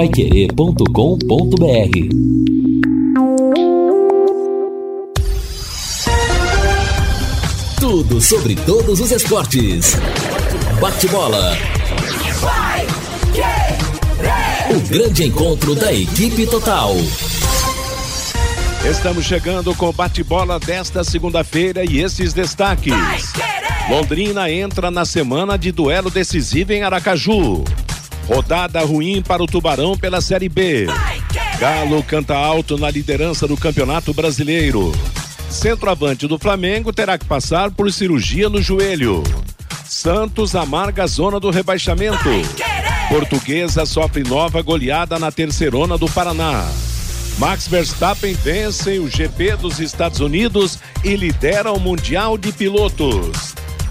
paiquerê.com.br Tudo sobre todos os esportes. Bate-bola. O grande encontro da equipe total. Estamos chegando com o bate-bola desta segunda-feira e esses destaques. Londrina entra na semana de duelo decisivo em Aracaju. Rodada ruim para o Tubarão pela Série B. Galo canta alto na liderança do Campeonato Brasileiro. Centroavante do Flamengo terá que passar por cirurgia no joelho. Santos amarga a zona do rebaixamento. Portuguesa sofre nova goleada na terceirona do Paraná. Max Verstappen vence o GP dos Estados Unidos e lidera o Mundial de Pilotos.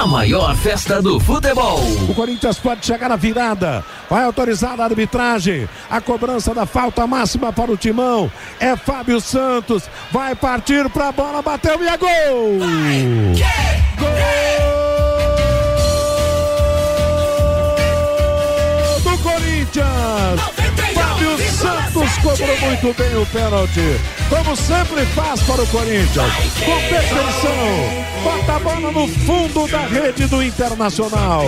A maior festa do futebol. O Corinthians pode chegar na virada. Vai autorizar a arbitragem. A cobrança da falta máxima para o Timão. É Fábio Santos. Vai partir para a bola. Bateu e é gol! Do cobrou muito bem o pênalti, como sempre faz para o Corinthians. Com perfeição, bota a bola no fundo da rede do Internacional.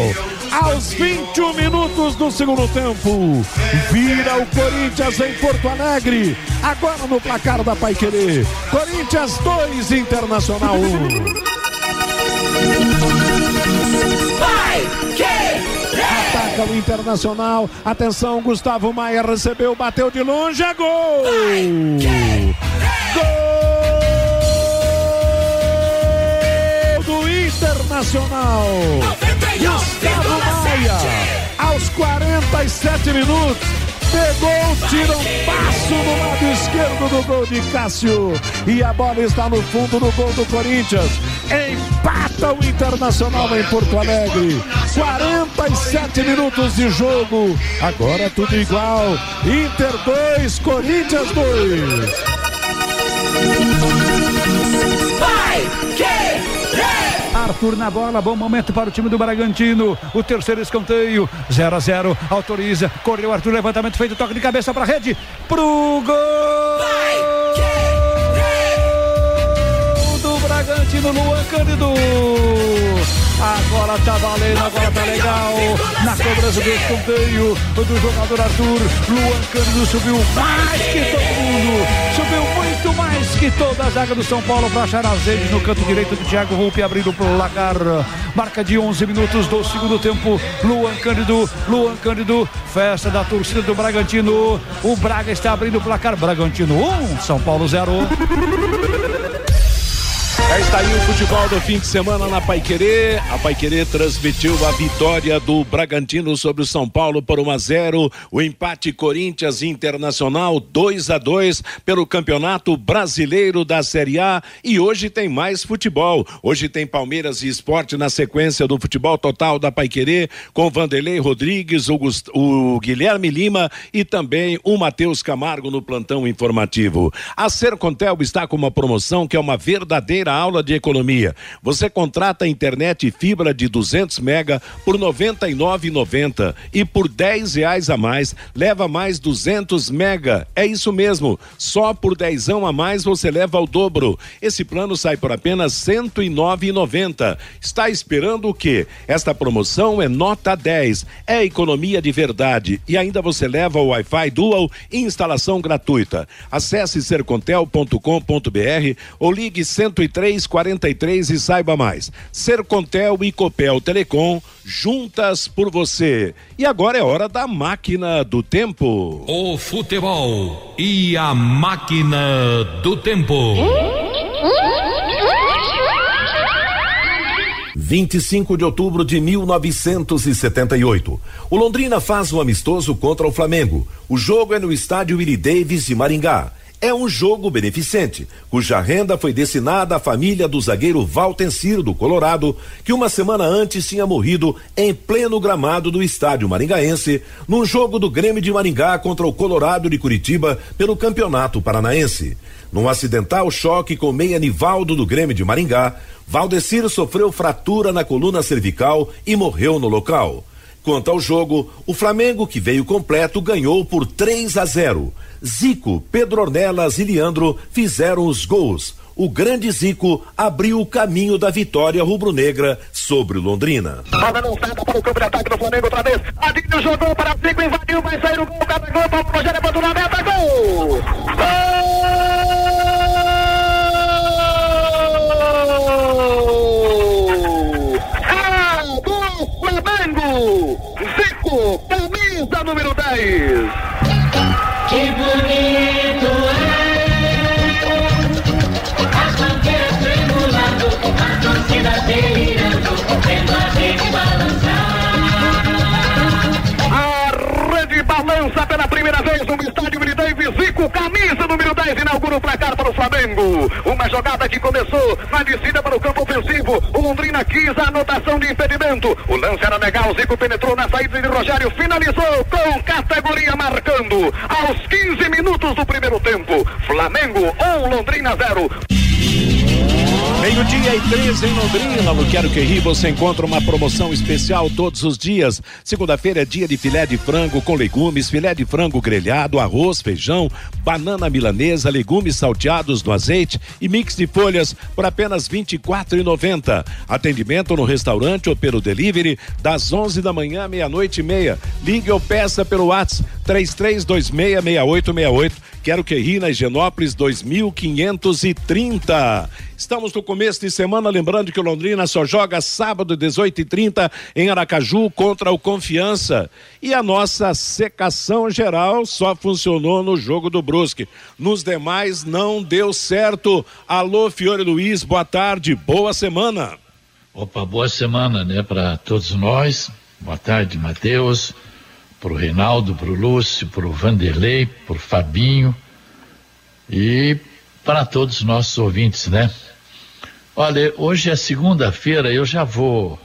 Aos 21 minutos do segundo tempo, vira o Corinthians em Porto Alegre. Agora no placar da Paiquerê. Corinthians 2, Internacional 1. Vai, Ataca o Internacional. Atenção, Gustavo Maia recebeu, bateu de longe, é gol! Gol do Internacional. Gustavo Maia, aos 47 minutos pegou, tira um passo no lado esquerdo do gol de Cássio. E a bola está no fundo do gol do Corinthians. Empata o Internacional em Porto Alegre. 47 minutos de jogo. Agora tudo igual. Inter 2, Corinthians 2. Vai, que Arthur na bola, bom momento para o time do Bragantino. O terceiro escanteio, 0 a 0 autoriza. Correu Arthur, levantamento feito, toque de cabeça para a rede, pro gol! Bragantino, Luan Cândido. Agora tá valendo, agora tá legal. Na cobrança do escanteio do jogador Arthur, Luan Cândido subiu mais que todo mundo. Subiu muito mais que toda a zaga do São Paulo para achar azeite no canto direito do Thiago Volpe abrindo o placar. Marca de 11 minutos do segundo tempo. Luan Cândido, Luan Cândido, festa da torcida do Bragantino. O Braga está abrindo o placar. Bragantino 1, São Paulo 0. Já está aí o futebol do fim de semana na Paiquerê. A Paiquerê transmitiu a vitória do Bragantino sobre o São Paulo por 1 a 0. O empate Corinthians Internacional 2 a 2 pelo Campeonato Brasileiro da Série A. E hoje tem mais futebol. Hoje tem Palmeiras e Esporte na sequência do futebol total da Paiquerê com Vanderlei Rodrigues, o, Gust... o Guilherme Lima e também o Matheus Camargo no plantão informativo. A Sercontel está com uma promoção que é uma verdadeira aula de economia. Você contrata internet e fibra de 200 mega por R$ 99,90 e por 10 reais a mais leva mais 200 mega. É isso mesmo. Só por dezão a mais você leva o dobro. Esse plano sai por apenas R$ 109,90. Está esperando o quê? Esta promoção é nota 10. É economia de verdade e ainda você leva o Wi-Fi Dual e instalação gratuita. Acesse sercontel.com.br ou ligue 103 3343 e saiba mais. Sercontel e Copel Telecom, juntas por você. E agora é hora da máquina do tempo. O futebol e a máquina do tempo. 25 de outubro de 1978. O Londrina faz um amistoso contra o Flamengo. O jogo é no estádio Willie Davis de Maringá. É um jogo beneficente, cuja renda foi destinada à família do zagueiro Valtenciro do Colorado, que uma semana antes tinha morrido em pleno gramado do estádio maringaense, num jogo do Grêmio de Maringá contra o Colorado de Curitiba pelo Campeonato Paranaense. Num acidental choque com meia Nivaldo do Grêmio de Maringá, Valdecir sofreu fratura na coluna cervical e morreu no local. Quanto ao jogo, o Flamengo, que veio completo, ganhou por 3 a 0. Zico, Pedro Ornelas e Leandro fizeram os gols. O grande Zico abriu o caminho da vitória rubro-negra sobre o Londrina. Bola lançada para o campo de ataque do Flamengo outra vez. Adinho jogou para Zico, invadiu, vai sair o gol, cada gol, Rogério abandonou a meta, gol! Gol! É Flamengo! Zico, camisa número 10. Pela primeira vez no estádio Mini Davis. Zico, camisa número 10, inaugura o placar para o Flamengo. Uma jogada que começou na descida para o campo ofensivo. O Londrina quis a anotação de impedimento. O lance era legal. Zico penetrou na saída de Rogério. Finalizou com categoria Aos 15 minutos do primeiro tempo. Flamengo 1, Londrina 0. Meio-dia e 13 em Londrina, no Quero Que Ri, você encontra uma promoção especial todos os dias. Segunda-feira é dia de filé de frango com legumes, filé de frango grelhado, arroz, feijão, banana milanesa, legumes salteados no azeite e mix de folhas por apenas R$ 24,90. Atendimento no restaurante ou pelo delivery das 11 da manhã à meia-noite e meia. Ligue ou peça pelo WhatsApp 33266868. Quero que ri na Higienópolis 2530. Estamos no começo de semana, lembrando que o Londrina só joga sábado 18h30 em Aracaju contra o Confiança. E a nossa secação geral só funcionou no jogo do Brusque. Nos demais não deu certo. Alô, Fiore Luiz, boa tarde, boa semana. Opa, boa semana, né, para todos nós. Boa tarde, Matheus, pro Reinaldo, pro Lúcio, pro Vanderlei, pro Fabinho e para todos os nossos ouvintes, né? Olha, hoje é segunda-feira, eu já vou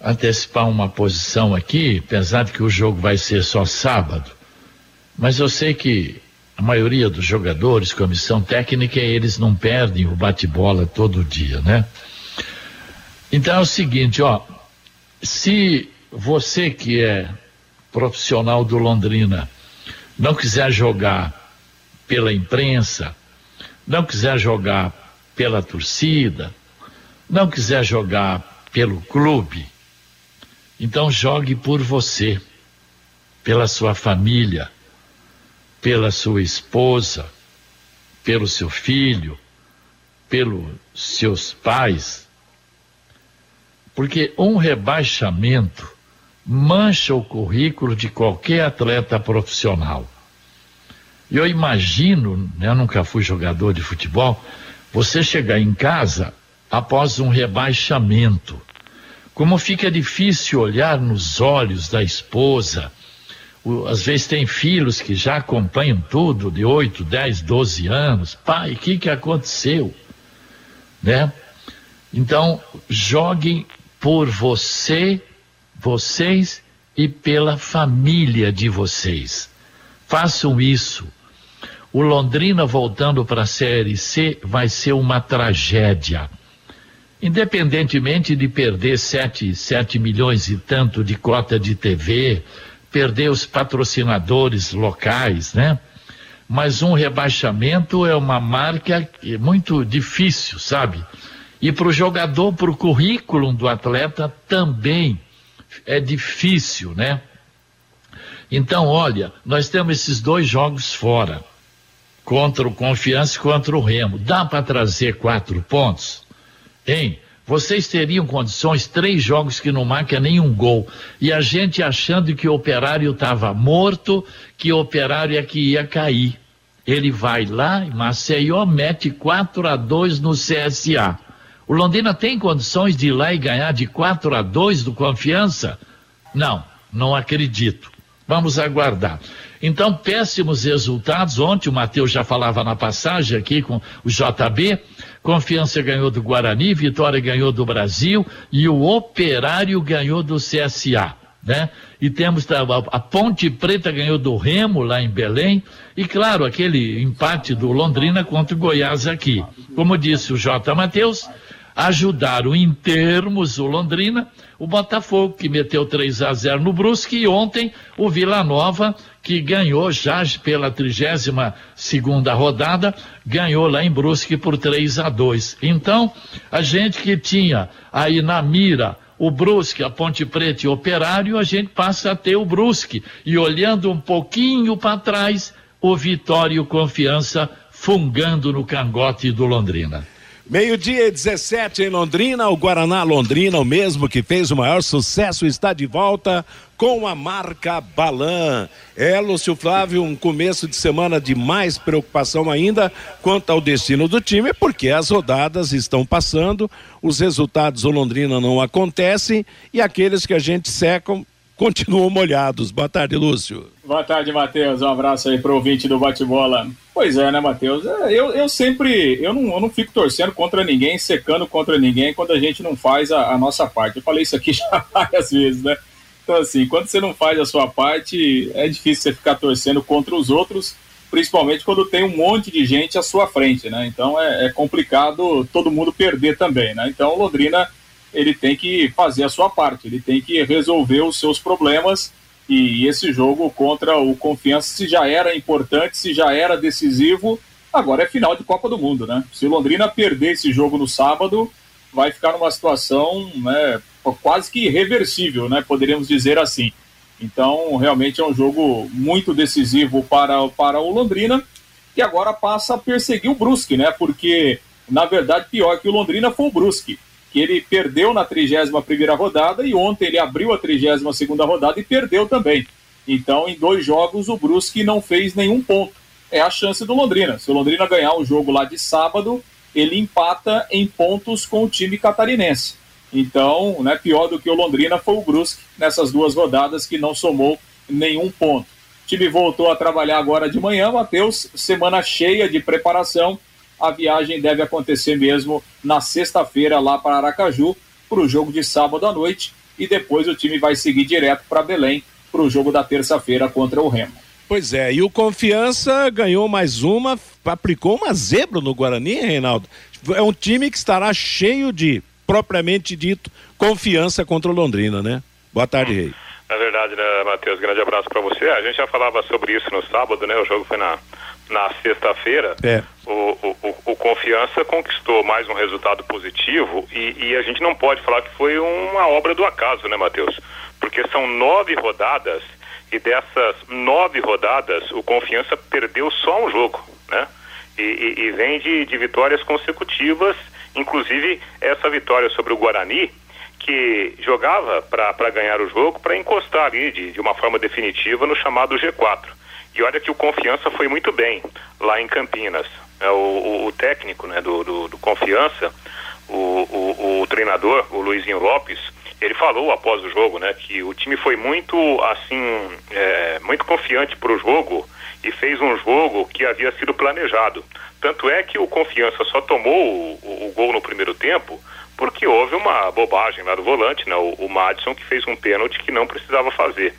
antecipar uma posição aqui, apesar de que o jogo vai ser só sábado. Mas eu sei que a maioria dos jogadores, comissão técnica, eles não perdem o bate-bola todo dia, né? Então é o seguinte, ó, se você que é profissional do Londrina. Não quiser jogar pela imprensa, não quiser jogar pela torcida, não quiser jogar pelo clube, então jogue por você, pela sua família, pela sua esposa, pelo seu filho, pelos seus pais, porque um rebaixamento mancha o currículo de qualquer atleta profissional. Eu imagino, né, eu nunca fui jogador de futebol, você chegar em casa após um rebaixamento. Como fica difícil olhar nos olhos da esposa. O, às vezes tem filhos que já acompanham tudo, de 8, 10, 12 anos. Pai, o que, que aconteceu? Né? Então, joguem por você, vocês e pela família de vocês. Façam isso. O Londrina voltando para a Série C vai ser uma tragédia. Independentemente de perder sete, sete milhões e tanto de cota de TV, perder os patrocinadores locais, né? Mas um rebaixamento é uma marca muito difícil, sabe? E para o jogador, para o currículo do atleta também é difícil, né? Então, olha, nós temos esses dois jogos fora, contra o Confiança e contra o Remo. Dá para trazer quatro pontos? Hein? Vocês teriam condições, três jogos que não marca nenhum gol. E a gente achando que o operário estava morto, que o operário é que ia cair. Ele vai lá Maceió mete 4 a 2 no CSA. O Londrina tem condições de ir lá e ganhar de 4 a 2 do Confiança? Não, não acredito. Vamos aguardar. Então, péssimos resultados. Ontem o Matheus já falava na passagem aqui com o JB. Confiança ganhou do Guarani, Vitória ganhou do Brasil e o Operário ganhou do CSA. Né? E temos a, Ponte Preta ganhou do Remo lá em Belém e claro aquele empate do Londrina contra o Goiás aqui. Como disse o J. Matheus, ajudaram em termos o Londrina, o Botafogo que meteu 3 a 0 no Brusque e ontem o Vila Nova que ganhou já pela 32 segunda rodada, ganhou lá em Brusque por 3 a 2. Então, a gente que tinha aí na mira o Brusque, a Ponte Preta e o Operário, a gente passa a ter o Brusque. E olhando um pouquinho para trás, o Vitória e o Confiança fungando no cangote do Londrina. Meio-dia e 17 em Londrina, o Guaraná Londrina, o mesmo que fez o maior sucesso, está de volta com a marca Balan. É, Lúcio Flávio, um começo de semana de mais preocupação ainda quanto ao destino do time, porque as rodadas estão passando, os resultados do Londrina não acontecem e aqueles que a gente seca continuam molhados. Boa tarde, Lúcio. Boa tarde, Matheus. Um abraço aí pro ouvinte do bate-bola. Pois é, né, Matheus? É, eu, eu sempre, eu não, eu não fico torcendo contra ninguém, secando contra ninguém quando a gente não faz a, a nossa parte. Eu falei isso aqui já várias vezes, né? Então, assim, quando você não faz a sua parte, é difícil você ficar torcendo contra os outros, principalmente quando tem um monte de gente à sua frente, né? Então é, é complicado todo mundo perder também, né? Então, Londrina ele tem que fazer a sua parte, ele tem que resolver os seus problemas. E esse jogo contra o Confiança, se já era importante, se já era decisivo, agora é final de Copa do Mundo, né? Se o Londrina perder esse jogo no sábado, vai ficar numa situação né, quase que irreversível, né? Poderíamos dizer assim. Então, realmente é um jogo muito decisivo para, para o Londrina, que agora passa a perseguir o Brusque, né? Porque, na verdade, pior que o Londrina foi o Brusque que ele perdeu na 31ª rodada e ontem ele abriu a 32ª rodada e perdeu também. Então, em dois jogos, o Brusque não fez nenhum ponto. É a chance do Londrina. Se o Londrina ganhar o jogo lá de sábado, ele empata em pontos com o time catarinense. Então, né, pior do que o Londrina foi o Brusque nessas duas rodadas que não somou nenhum ponto. O time voltou a trabalhar agora de manhã, Matheus, semana cheia de preparação a viagem deve acontecer mesmo na sexta-feira lá para Aracaju, para o jogo de sábado à noite, e depois o time vai seguir direto para Belém para o jogo da terça-feira contra o Remo. Pois é, e o Confiança ganhou mais uma, aplicou uma zebra no Guarani, Reinaldo. É um time que estará cheio de, propriamente dito, confiança contra o Londrina, né? Boa tarde, Rei. É verdade, né, Matheus? Grande abraço para você. A gente já falava sobre isso no sábado, né? O jogo foi na, na sexta-feira. É. O, o, o, Confiança conquistou mais um resultado positivo e, e, a gente não pode falar que foi uma obra do acaso, né, Matheus? Porque são nove rodadas e dessas nove rodadas o Confiança perdeu só um jogo, né? E, e, e vem de, de vitórias consecutivas, inclusive essa vitória sobre o Guarani que jogava para ganhar o jogo, para encostar ali de, de uma forma definitiva no chamado G4. E olha que o Confiança foi muito bem lá em Campinas. É, o, o, o técnico né, do, do, do Confiança, o, o, treinador, o Luizinho Lopes, ele falou após o jogo né, que o time foi muito assim é, muito confiante para o jogo e fez um jogo que havia sido planejado. Tanto é que o Confiança só tomou o, o gol no primeiro tempo porque houve uma bobagem lá do volante, né? O, o Madison que fez um pênalti que não precisava fazer.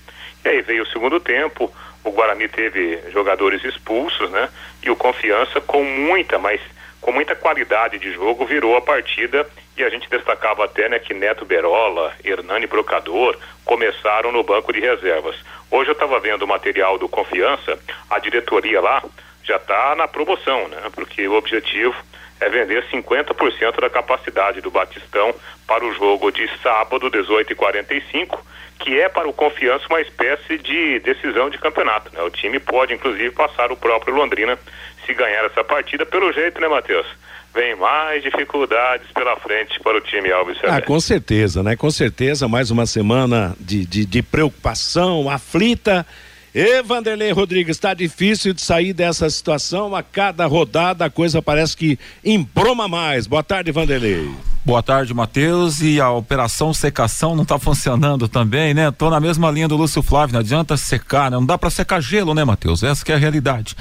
E aí veio o segundo tempo, o Guarani teve jogadores expulsos, né? E o Confiança com muita, mas com muita qualidade de jogo virou a partida e a gente destacava até, né, que Neto Berola, Hernani Brocador começaram no banco de reservas. Hoje eu estava vendo o material do Confiança, a diretoria lá já está na promoção, né? Porque o objetivo é vender 50% da capacidade do Batistão para o jogo de sábado, 18 e 45 que é para o Confiança uma espécie de decisão de campeonato. Né? O time pode, inclusive, passar o próprio Londrina se ganhar essa partida. Pelo jeito, né, Matheus? Vem mais dificuldades pela frente para o time Alves Ah, com certeza, né? Com certeza, mais uma semana de, de, de preocupação, aflita e Vanderlei Rodrigues, está difícil de sair dessa situação. A cada rodada a coisa parece que embroma mais. Boa tarde, Vanderlei. Boa tarde, Matheus. E a operação secação não está funcionando também, né? Tô na mesma linha do Lúcio Flávio, não adianta secar, né? Não dá para secar gelo, né, Matheus? Essa que é a realidade.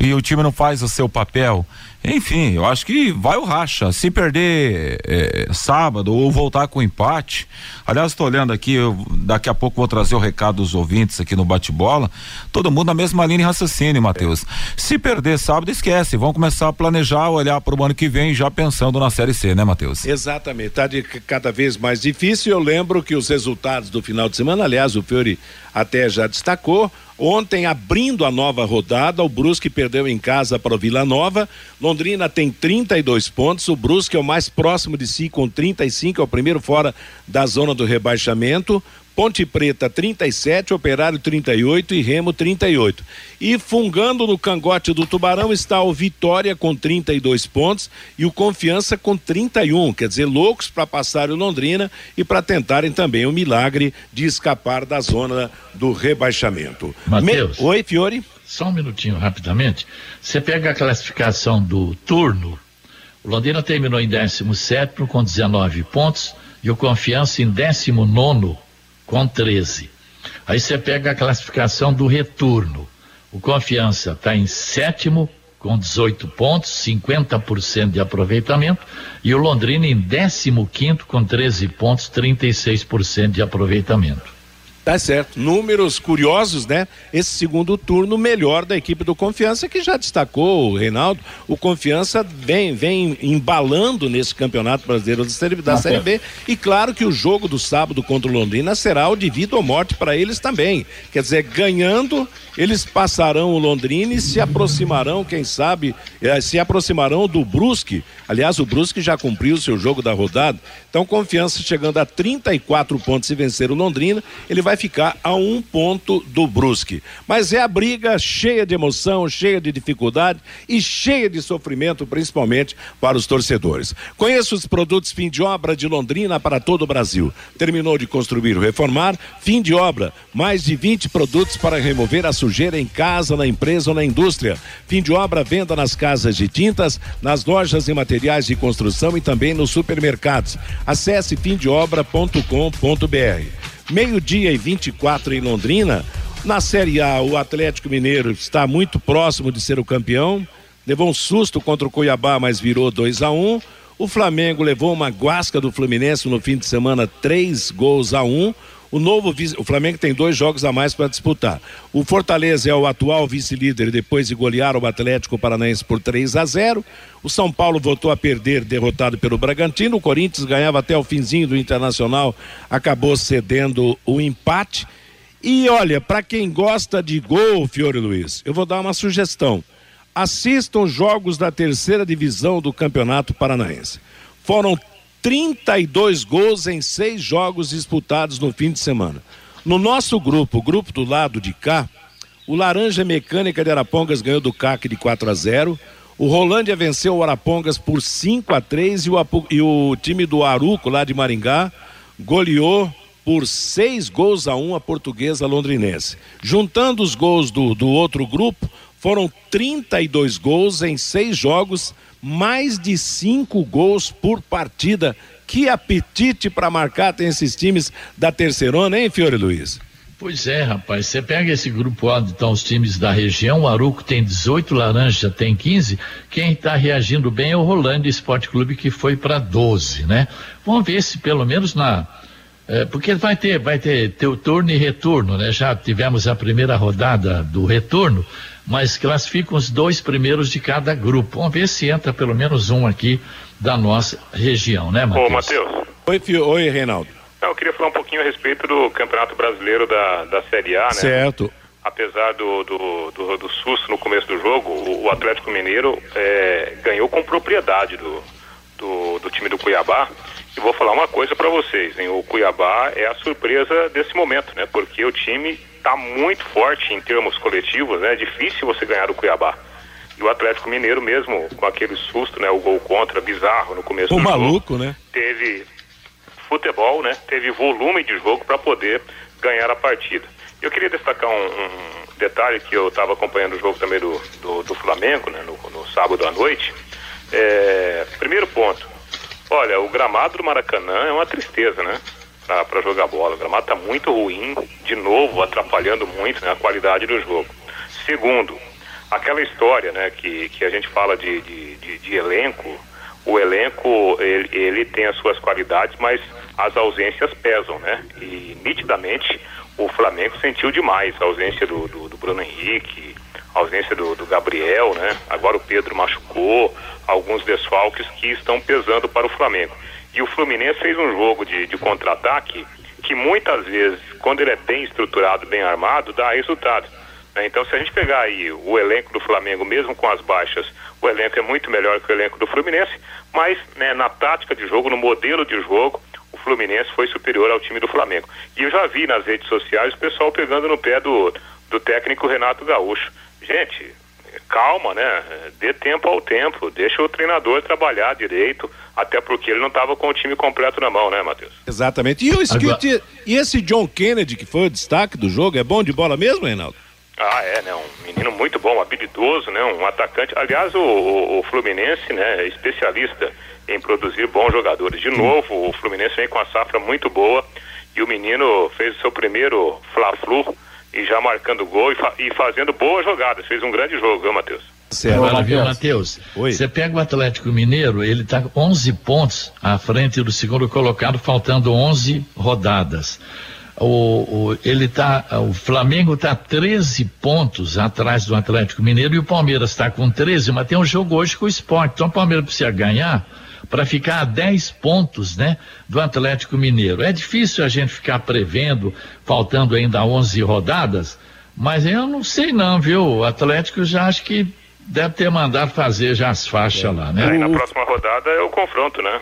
E o time não faz o seu papel. Enfim, eu acho que vai o racha. Se perder é, sábado ou voltar com empate. Aliás, estou olhando aqui, eu, daqui a pouco vou trazer o recado dos ouvintes aqui no bate-bola. Todo mundo na mesma linha de raciocínio, Matheus. Se perder sábado, esquece. Vão começar a planejar, olhar para o ano que vem, já pensando na Série C, né, Matheus? Exatamente. Está cada vez mais difícil. Eu lembro que os resultados do final de semana, aliás, o Fiore até já destacou. Ontem, abrindo a nova rodada, o Brusque perdeu em casa para o Vila Nova. Londrina tem 32 pontos. O Brusque é o mais próximo de si, com 35, é o primeiro fora da zona do rebaixamento. Ponte Preta 37, Operário 38 e Remo 38. E fungando no cangote do Tubarão está o Vitória com 32 pontos e o Confiança com 31, quer dizer, loucos para passar o Londrina e para tentarem também o milagre de escapar da zona do rebaixamento. Mateus, Me... Oi, Fiore. Só um minutinho rapidamente. Você pega a classificação do turno. O Londrina terminou em 17 com 19 pontos e o Confiança em 19 com 13. Aí você pega a classificação do retorno. O Confiança está em sétimo com 18 pontos, 50% de aproveitamento, e o Londrina em 15 quinto com 13 pontos, 36% de aproveitamento. Tá certo. Números curiosos, né? Esse segundo turno melhor da equipe do Confiança, que já destacou o Reinaldo. O Confiança vem, vem embalando nesse campeonato brasileiro da Série, da série B. E claro que o jogo do sábado contra o Londrina será o de vida ou morte para eles também. Quer dizer, ganhando, eles passarão o Londrina e se aproximarão, quem sabe, eh, se aproximarão do Brusque. Aliás, o Brusque já cumpriu o seu jogo da rodada. Então, Confiança chegando a 34 pontos e vencer o Londrina, ele vai ficar a um ponto do Brusque. Mas é a briga cheia de emoção, cheia de dificuldade e cheia de sofrimento, principalmente para os torcedores. Conheça os produtos fim de obra de Londrina para todo o Brasil. Terminou de construir ou reformar, fim de obra. Mais de 20 produtos para remover a sujeira em casa, na empresa ou na indústria. Fim de obra, venda nas casas de tintas, nas lojas e materiais de construção e também nos supermercados. Acesse fimdeobra.com.br. Meio-dia e 24 em Londrina. Na Série A, o Atlético Mineiro está muito próximo de ser o campeão. Levou um susto contra o Cuiabá, mas virou 2 a 1 um. O Flamengo levou uma guasca do Fluminense no fim de semana, três gols a um. O novo o Flamengo tem dois jogos a mais para disputar. O Fortaleza é o atual vice-líder depois de golear o Atlético Paranaense por 3 a 0. O São Paulo voltou a perder, derrotado pelo Bragantino. O Corinthians ganhava até o finzinho do Internacional, acabou cedendo o empate. E olha, para quem gosta de gol, Fiore Luiz, eu vou dar uma sugestão. Assistam jogos da terceira divisão do Campeonato Paranaense. Foram 32 gols em seis jogos disputados no fim de semana. No nosso grupo, o grupo do lado de cá, o Laranja Mecânica de Arapongas ganhou do CAC de 4 a 0. O Rolândia venceu o Arapongas por 5 a 3 e o, e o time do Aruco, lá de Maringá, goleou por seis gols a um a portuguesa londrinense. Juntando os gols do, do outro grupo, foram 32 gols em seis jogos, mais de cinco gols por partida. Que apetite para marcar tem esses times da terceirona, hein, Fiore Luiz? Pois é, rapaz. Você pega esse grupo onde estão os times da região. O Aruco tem 18, Laranja tem 15. Quem está reagindo bem é o Rolândia Esporte Clube, que foi para 12, né? Vamos ver se pelo menos na. É, porque vai ter, vai ter, ter o turno e retorno, né? Já tivemos a primeira rodada do retorno mas classificam os dois primeiros de cada grupo. Vamos ver se entra pelo menos um aqui da nossa região, né, Matheus? Ô, Matheus. Oi, Fio... Oi, Reinaldo. Não, eu queria falar um pouquinho a respeito do Campeonato Brasileiro da, da Série A, né? Certo. Apesar do, do, do, do susto no começo do jogo, o, o Atlético Mineiro é, ganhou com propriedade do, do, do time do Cuiabá. E vou falar uma coisa para vocês, hein? O Cuiabá é a surpresa desse momento, né? Porque o time está muito forte em termos coletivos, né? É difícil você ganhar do Cuiabá. E o Atlético Mineiro mesmo, com aquele susto, né? O gol contra, bizarro no começo o do maluco, jogo. né? Teve futebol, né? Teve volume de jogo para poder ganhar a partida. Eu queria destacar um, um detalhe que eu estava acompanhando o jogo também do, do, do Flamengo, né? No, no, sábado à noite. É, primeiro ponto, Olha, o gramado do Maracanã é uma tristeza, né? Para jogar bola. O gramado está muito ruim, de novo, atrapalhando muito né, a qualidade do jogo. Segundo, aquela história né, que, que a gente fala de, de, de, de elenco, o elenco ele, ele, tem as suas qualidades, mas as ausências pesam, né? E nitidamente o Flamengo sentiu demais a ausência do, do, do Bruno Henrique, a ausência do, do, Gabriel, né? Agora o Pedro machucou, alguns desfalques que estão pesando para o Flamengo. E o Fluminense fez um jogo de, de contra-ataque que muitas vezes, quando ele é bem estruturado, bem armado, dá resultado. Né? Então, se a gente pegar aí o elenco do Flamengo, mesmo com as baixas, o elenco é muito melhor que o elenco do Fluminense, mas né, na tática de jogo, no modelo de jogo, Fluminense foi superior ao time do Flamengo. E eu já vi nas redes sociais o pessoal pegando no pé do, do técnico Renato Gaúcho. Gente, calma, né? Dê tempo ao tempo, deixa o treinador trabalhar direito, até porque ele não estava com o time completo na mão, né, Matheus? Exatamente. E, o Agora... e esse John Kennedy, que foi o destaque do jogo, é bom de bola mesmo, Reinaldo? Ah, é, né? Um menino muito bom, habilidoso, né? Um atacante. Aliás, o, o, o Fluminense, né? É especialista em produzir bons jogadores. De novo, o Fluminense vem com uma safra muito boa e o menino fez o seu primeiro Fla-Flu e já marcando gol e, fa e, fazendo boas jogadas. Fez um grande jogo, viu, Matheus? Agora, viu, Matheus? Você pega o Atlético Mineiro, ele está com 11 pontos à frente do segundo colocado, faltando 11 rodadas. O, o, ele tá, o Flamengo está 13 pontos atrás do Atlético Mineiro e o Palmeiras está com 13, mas tem um jogo hoje com o esporte. Então o Palmeiras precisa ganhar para ficar a 10 pontos, né, do Atlético Mineiro. É difícil a gente ficar prevendo, faltando ainda 11 rodadas, mas eu não sei não, viu? O Atlético já acho que deve ter mandado fazer já as faixas é. lá, né? Aí na próxima rodada é o confronto, né?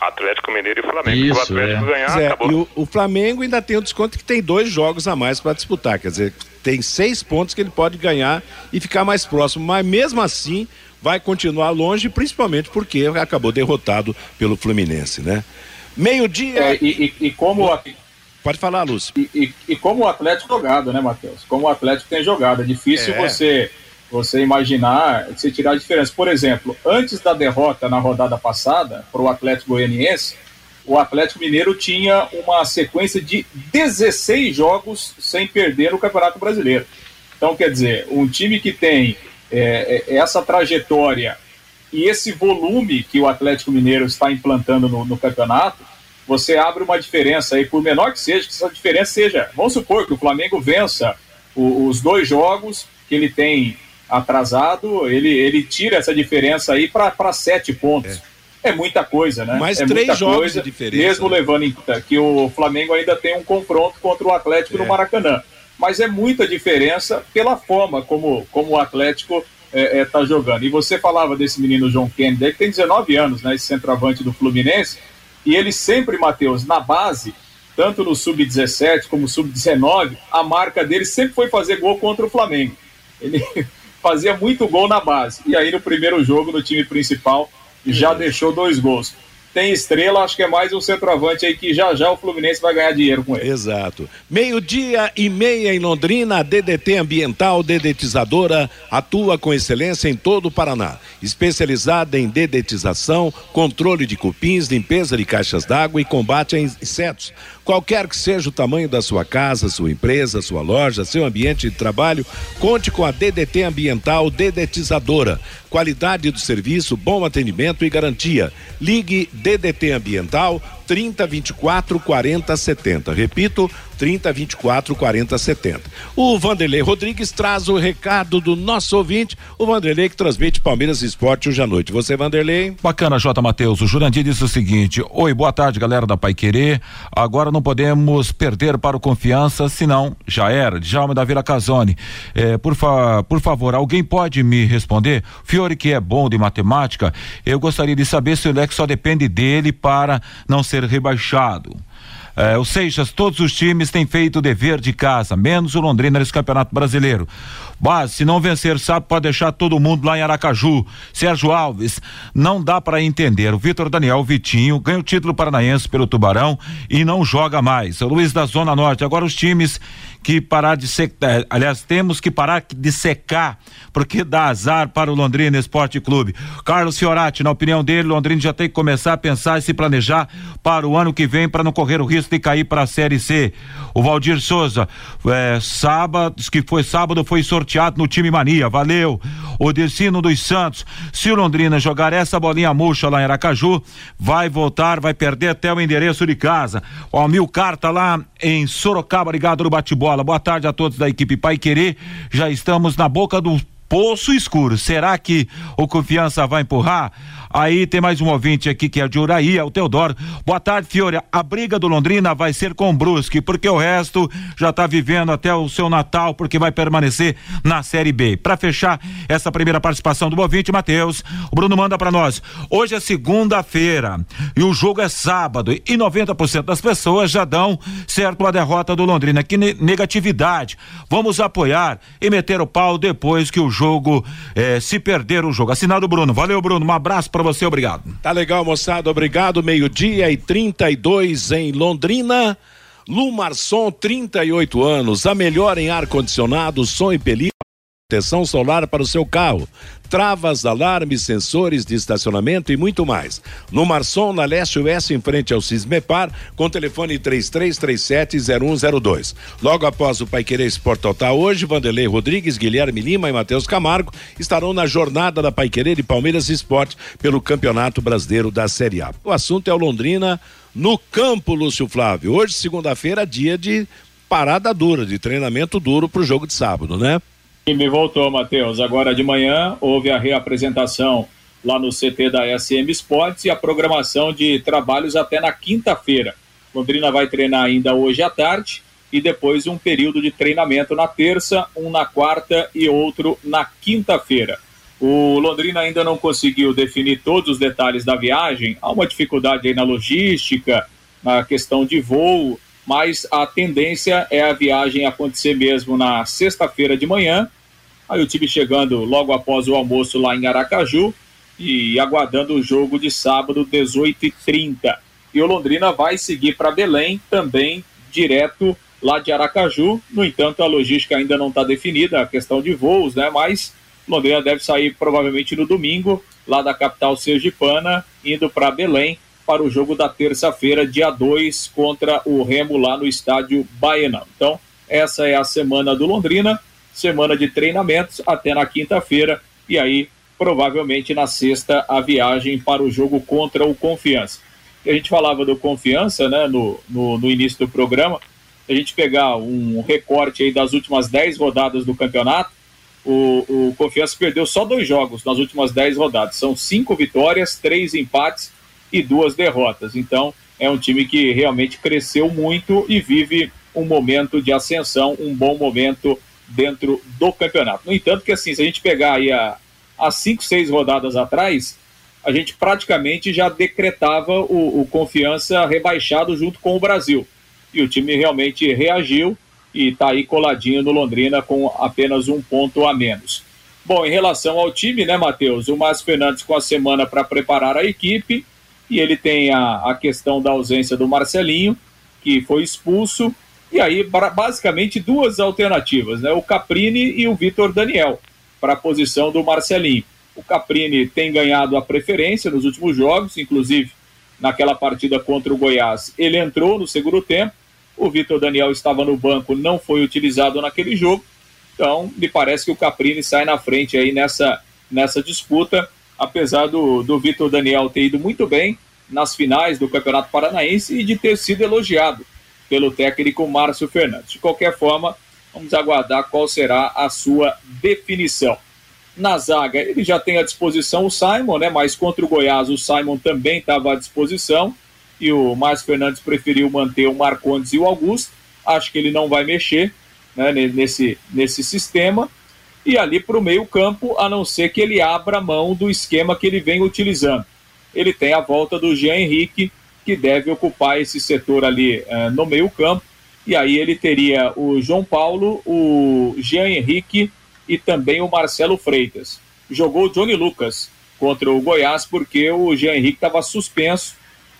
Atlético Mineiro e Flamengo. Isso, o Atlético é. ganhar, é, acabou. E o, o, Flamengo ainda tem o desconto que tem dois jogos a mais para disputar. Quer dizer, tem seis pontos que ele pode ganhar e ficar mais próximo. Mas mesmo assim, vai continuar longe, principalmente porque acabou derrotado pelo Fluminense, né? Meio-dia. É, e, e, e, como. A... Pode falar, Lúcio. E, e, como o Atlético jogado, né, Matheus? Como o Atlético tem jogado. É difícil é. você você imaginar, você tirar a diferença. Por exemplo, antes da derrota na rodada passada para o Atlético Goianiense, o Atlético Mineiro tinha uma sequência de 16 jogos sem perder no Campeonato Brasileiro. Então, quer dizer, um time que tem é, é essa trajetória e esse volume que o Atlético Mineiro está implantando no, no, campeonato, você abre uma diferença aí, por menor que seja, que essa diferença seja, vamos supor que o Flamengo vença o, os dois jogos que ele tem atrasado, ele, ele tira essa diferença aí para sete pontos. É. é. muita coisa, né? Mais é três jogos coisa, de diferença. Mesmo né? levando em conta que o Flamengo ainda tem um confronto contra o Atlético é. no Maracanã. Mas é muita diferença pela forma como, como o Atlético está é, é, tá jogando. E você falava desse menino João Kennedy, que tem 19 anos, né? Esse centroavante do Fluminense. E ele sempre, Matheus, na base, tanto no sub-17 como sub-19, a marca dele sempre foi fazer gol contra o Flamengo. Ele fazia muito gol na base. E aí no primeiro jogo, no time principal, já deixou dois gols tem estrela, acho que é mais um centroavante aí que já já o Fluminense vai ganhar dinheiro com ele. Exato. Meio-dia e meia em Londrina, a DDT Ambiental Dedetizadora atua com excelência em todo o Paraná. Especializada em dedetização, controle de cupins, limpeza de caixas d'água e combate a insetos. Qualquer que seja o tamanho da sua casa, sua empresa, sua loja, seu ambiente de trabalho, conte com a DDT Ambiental Dedetizadora. Qualidade do serviço, bom atendimento e garantia. Ligue DDT Ambiental 30 24 40 70. Repito, 30 24 40 70. O Vanderlei Rodrigues traz o recado do nosso ouvinte, o Vanderlei que transmite Palmeiras Esporte hoje à noite. Você, Vanderlei? Bacana, J. Matheus. O Jurandir disse o seguinte: Oi, boa tarde, galera da Pai Querer. Agora não podemos perder para o confiança, senão já era. Djalma da Vila Casone. É, por, fa por favor, alguém pode me responder? Fiore, que é bom de matemática, eu gostaria de saber se o Lex só depende dele para não ser rebaixado. É, ou seja, todos os times têm feito o dever de casa, menos o Londrina nesse Campeonato Brasileiro. Mas se não vencer, sabe, pode deixar todo mundo lá em Aracaju. Sérgio Alves, não dá para entender. O Vitor Daniel Vitinho ganha o título paranaense pelo Tubarão e não joga mais. O Luiz da Zona Norte. Agora os times que parar de secar, aliás, temos que parar de secar, porque dá azar para o Londrina Esporte Clube. Carlos Fiorati, na opinião dele, Londrina já tem que começar a pensar e se planejar para o ano que vem para não correr o risco de cair para a Série C. O Valdir Souza, é, sábado, que foi sábado, foi sorteado no time Mania, valeu. O Decino dos Santos, se o Londrina jogar essa bolinha murcha lá em Aracaju, vai voltar, vai perder até o endereço de casa. O Amilcar tá lá em Sorocaba, ligado no bate-bola. Boa tarde a todos da equipe Pai Querer. Já estamos na boca do poço escuro. Será que o Confiança vai empurrar? Aí tem mais um ouvinte aqui que é de Uraí, é o Teodoro. Boa tarde, Fiore. A briga do Londrina vai ser com Brusque, porque o resto já está vivendo até o seu Natal, porque vai permanecer na Série B. Para fechar essa primeira participação do ouvinte, Matheus, o Bruno manda para nós. Hoje é segunda-feira e o jogo é sábado e 90% das pessoas já dão certo a derrota do Londrina. Que negatividade. Vamos apoiar e meter o pau depois que o jogo eh, se perder o jogo. Assinado Bruno. Valeu, Bruno. Um abraço para você, obrigado. Tá legal, moçada, obrigado. Meio-dia e 32 em Londrina. Lumarson, 38 anos, a melhor em ar-condicionado, som e película proteção solar para o seu carro, travas, alarmes, sensores de estacionamento e muito mais. No Marçom, na Leste Oeste, em frente ao Cismepar, com telefone 33370102. Logo após o Paiquerê Sport Total hoje, Vanderlei Rodrigues, Guilherme Lima e Matheus Camargo estarão na jornada da Paiquerê de Palmeiras Esporte pelo Campeonato Brasileiro da Série A. O assunto é o Londrina no campo, Lúcio Flávio. Hoje, segunda-feira, dia de parada dura, de treinamento duro para o jogo de sábado, né? Time voltou, Matheus. Agora de manhã houve a reapresentação lá no CT da SM Sports e a programação de trabalhos até na quinta-feira. Londrina vai treinar ainda hoje à tarde e depois um período de treinamento na terça, um na quarta e outro na quinta-feira. O Londrina ainda não conseguiu definir todos os detalhes da viagem. Há uma dificuldade aí na logística, na questão de voo, mas a tendência é a viagem acontecer mesmo na sexta-feira de manhã Aí o time chegando logo após o almoço lá em Aracaju e aguardando o jogo de sábado, 18h30. E o Londrina vai seguir para Belém também direto lá de Aracaju. No entanto, a logística ainda não está definida, a questão de voos, né? Mas Londrina deve sair provavelmente no domingo, lá da capital sergipana, indo para Belém para o jogo da terça-feira, dia 2, contra o Remo lá no estádio Baenão. Então, essa é a semana do Londrina semana de treinamentos até na quinta-feira e aí provavelmente na sexta a viagem para o jogo contra o Confiança. A gente falava do Confiança, né, no, no, no início do programa, a gente pegar um recorte aí das últimas 10 rodadas do campeonato, o, o Confiança perdeu só dois jogos nas últimas 10 rodadas. São cinco vitórias, três empates e duas derrotas. Então, é um time que realmente cresceu muito e vive um momento de ascensão, um bom momento dentro do campeonato. No entanto, que assim, se a gente pegar aí a, as cinco, seis rodadas atrás, a gente praticamente já decretava o, o confiança rebaixado junto com o Brasil. E o time realmente reagiu e está aí coladinho no Londrina com apenas um ponto a menos. Bom, em relação ao time, né, Matheus? O Márcio Fernandes com a semana para preparar a equipe e ele tem a, a questão da ausência do Marcelinho, que foi expulso, e aí, basicamente, duas alternativas, né? O Caprini e o Vitor Daniel, para a posição do Marcelinho. O Caprini tem ganhado a preferência nos últimos jogos, inclusive naquela partida contra o Goiás, ele entrou no segundo tempo. O Vitor Daniel estava no banco, não foi utilizado naquele jogo. Então, me parece que o Caprini sai na frente aí nessa, nessa disputa, apesar do, do Vitor Daniel ter ido muito bem nas finais do Campeonato Paranaense e de ter sido elogiado pelo técnico Márcio Fernandes. De qualquer forma, vamos aguardar qual será a sua definição. Na zaga, ele já tem à disposição o Simon, né? Mas contra o Goiás, o Simon também estava à disposição. E o Márcio Fernandes preferiu manter o Marcondes e o Augusto. Acho que ele não vai mexer né, nesse, nesse sistema. E ali para o meio-campo, a não ser que ele abra mão do esquema que ele vem utilizando. Ele tem a volta do Jean Henrique que deve ocupar esse setor ali uh, no meio-campo. E aí ele teria o João Paulo, o Jean Henrique e também o Marcelo Freitas. Jogou o Johnny Lucas contra o Goiás porque o Jean Henrique estava suspenso,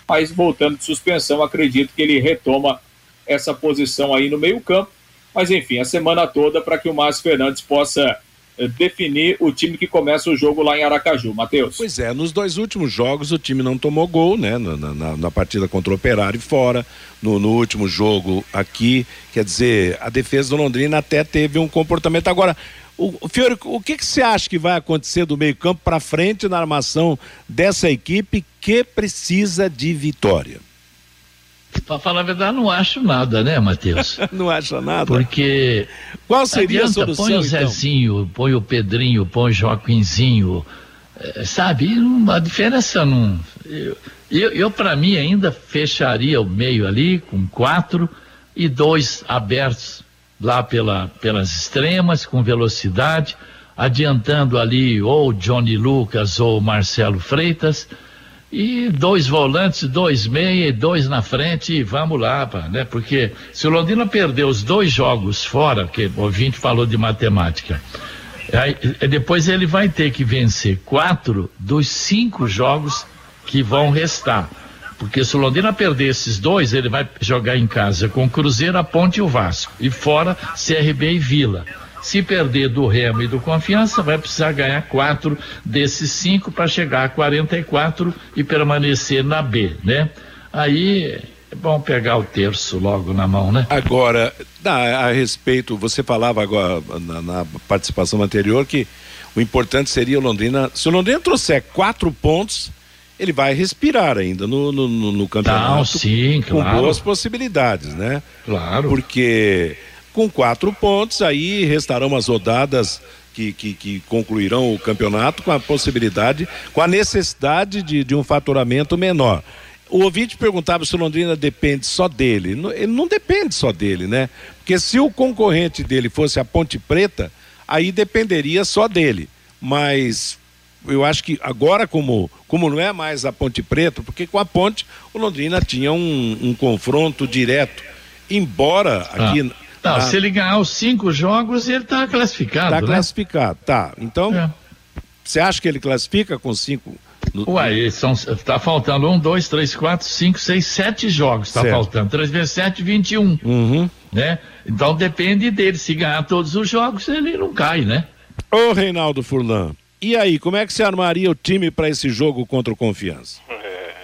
mas voltando de suspensão, acredito que ele retoma essa posição aí no meio-campo. Mas enfim, a semana toda para que o Márcio Fernandes possa eh, definir o time que começa o jogo lá em Aracaju. Matheus. Pois é, nos dois últimos jogos o time não tomou gol, né? Na, na, na partida contra o Operário fora, no, no, último jogo aqui. Quer dizer, a defesa do Londrina até teve um comportamento. Agora, o, o Fiore, o que, que você acha que vai acontecer do meio-campo para frente na armação dessa equipe que precisa de vitória? Para falar a verdade, não acho nada, né, Matheus? não acha nada? Porque. Qual seria adianta, a solução? Põe o então? Zezinho, põe o Pedrinho, põe o Joaquinzinho. É, sabe? A diferença não. Eu, eu, eu para mim, ainda fecharia o meio ali com quatro e dois abertos lá pela, pelas extremas, com velocidade, adiantando ali ou Johnny Lucas ou Marcelo Freitas e dois volantes, dois meia e dois na frente e vamos lá, pá, né? Porque se o Londrina perder os dois jogos fora, que o ouvinte falou de matemática, aí, depois ele vai ter que vencer quatro dos cinco jogos que vão restar. Porque se o Londrina perder esses dois, ele vai jogar em casa com o Cruzeiro, a Ponte e o Vasco. E fora CRB e Vila. Se perder do Remo e do Confiança, vai precisar ganhar quatro desses cinco para chegar a 44 e permanecer na B, né? Aí é bom pegar o terço logo na mão, né? Agora, a, respeito, você falava agora na, na, participação anterior que o importante seria o Londrina. Se o Londrina trouxer quatro pontos, ele vai respirar ainda no, no, no campeonato. Não, sim, com claro. boas possibilidades, né? Claro. Porque com quatro pontos, aí restarão as rodadas que, que, que, concluirão o campeonato com a possibilidade, com a necessidade de, de um faturamento menor. O ouvinte perguntava se o Londrina depende só dele. Ele não depende só dele, né? Porque se o concorrente dele fosse a Ponte Preta, aí dependeria só dele. Mas eu acho que agora, como, como não é mais a Ponte Preta, porque com a Ponte o Londrina tinha um, um confronto direto. Embora aqui. Ah não, tá. se ele ganhar os cinco jogos, ele está classificado. Está né? classificado, tá. Então, é. você acha que ele classifica com cinco? No... Ué, são, tá faltando um, dois, três, quatro, cinco, seis, sete jogos. Está faltando. Três vezes sete, vinte e um. Uhum. Né? Então depende dele. Se ganhar todos os jogos, ele não cai, né? Ô, Reinaldo Furlan, e aí, como é que você armaria o time para esse jogo contra o Confiança? É,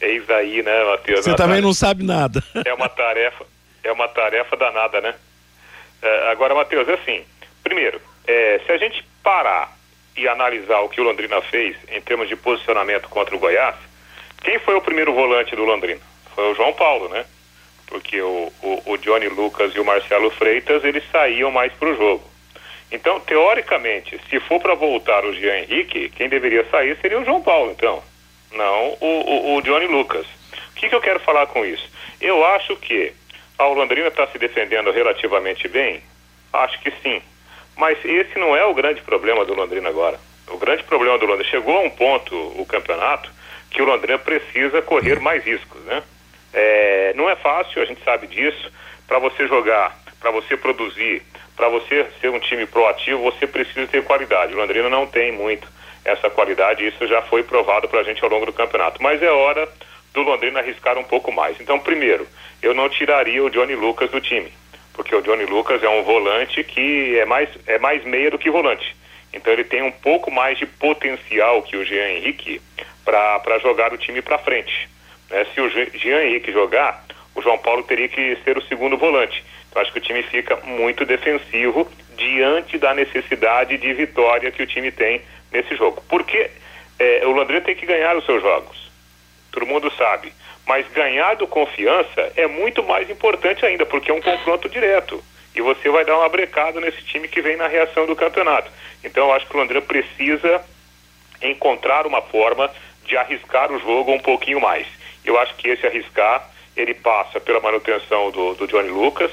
eis aí, né, Matheus? Você também não sabe nada. É uma tarefa é uma tarefa danada, né? É, agora, Matheus, é assim, primeiro, é, se a gente parar e analisar o que o Londrina fez em termos de posicionamento contra o Goiás, quem foi o primeiro volante do Londrina? Foi o João Paulo, né? Porque o, o, o Johnny Lucas e o Marcelo Freitas, eles saíam mais para o jogo. Então, teoricamente, se for para voltar o Jean Henrique, quem deveria sair seria o João Paulo, então. Não o, o, o Johnny Lucas. O que, que eu quero falar com isso? Eu acho que a Londrina está se defendendo relativamente bem? Acho que sim. Mas esse não é o grande problema do Londrina agora. O grande problema do Londrina chegou a um ponto o campeonato que o Londrina precisa correr mais riscos, né? É, não é fácil, a gente sabe disso. Para você jogar, para você produzir, para você ser um time proativo, você precisa ter qualidade. O Londrina não tem muito essa qualidade, isso já foi provado para a gente ao longo do campeonato. Mas é hora do Londrina arriscar um pouco mais. Então, primeiro, eu não tiraria o Johnny Lucas do time, porque o Johnny Lucas é um volante que é mais, é mais meia do que volante. Então ele tem um pouco mais de potencial que o Jean Henrique para jogar o time para frente. Né? Se o Jean Henrique jogar, o João Paulo teria que ser o segundo volante. Então acho que o time fica muito defensivo diante da necessidade de vitória que o time tem nesse jogo. Porque é, o Londrina tem que ganhar os seus jogos. Todo mundo sabe. Mas ganhar do confiança é muito mais importante ainda, porque é um confronto direto. E você vai dar uma brecada nesse time que vem na reação do campeonato. Então eu acho que o Londrina precisa encontrar uma forma de arriscar o jogo um pouquinho mais. Eu acho que esse arriscar, ele passa pela manutenção do, do Johnny Lucas,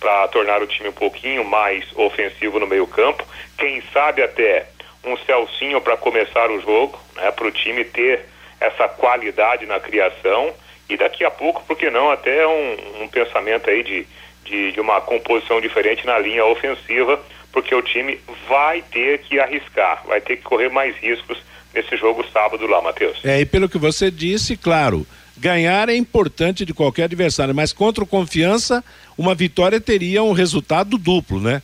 para tornar o time um pouquinho mais ofensivo no meio campo. Quem sabe até um Celcinho para começar o jogo, né, para o time ter essa qualidade na criação e daqui a pouco, por que não, até um, um pensamento aí de, de, de uma composição diferente na linha ofensiva, porque o time vai ter que arriscar, vai ter que correr mais riscos nesse jogo sábado lá, Matheus. É, e pelo que você disse, claro, ganhar é importante de qualquer adversário, mas contra o Confiança, uma vitória teria um resultado duplo, né?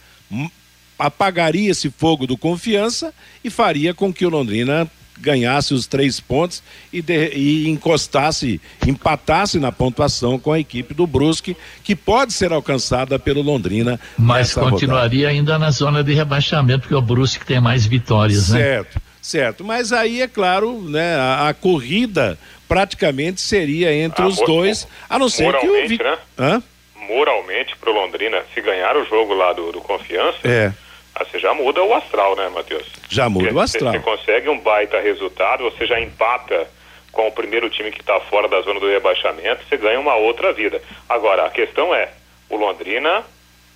Apagaria esse fogo do Confiança e faria com que o Londrina ganhasse os três pontos e, de- e encostasse, empatasse na pontuação com a equipe do Brusque, que pode ser alcançada pelo Londrina. Mas nessa rodada. continuaria ainda na zona de rebaixamento, porque o Brusque tem mais vitórias, né? Certo, certo. Mas aí, é claro, né, a, a corrida praticamente seria entre Ah, os dois, a não ser que o. moralmente, Vi- né? Hã? Moralmente, pro Londrina, se ganhar o jogo lá do, do Confiança, É, ah, você já muda o astral, né, Matheus? já muda o Porque astral. Você consegue um baita resultado, você já empata com o primeiro time que está fora da zona do rebaixamento, você ganha uma outra vida. Agora, a questão é, o Londrina